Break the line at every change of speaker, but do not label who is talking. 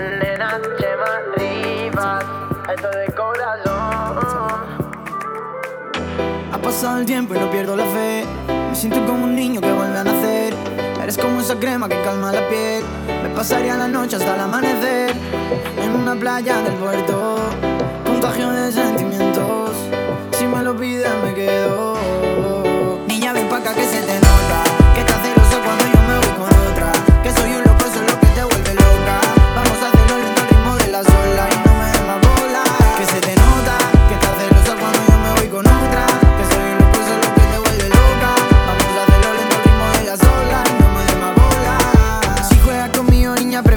Nena, Chema Rivas, esto de corazón.
Ha pasado el tiempo y no pierdo la fe. Me siento como un niño que vuelve a nacer. Eres como esa crema que calma la piel. Me pasaría la noche hasta el amanecer. En una playa del puerto. Contagio de sentimientos. Si me lo pides, me quedo.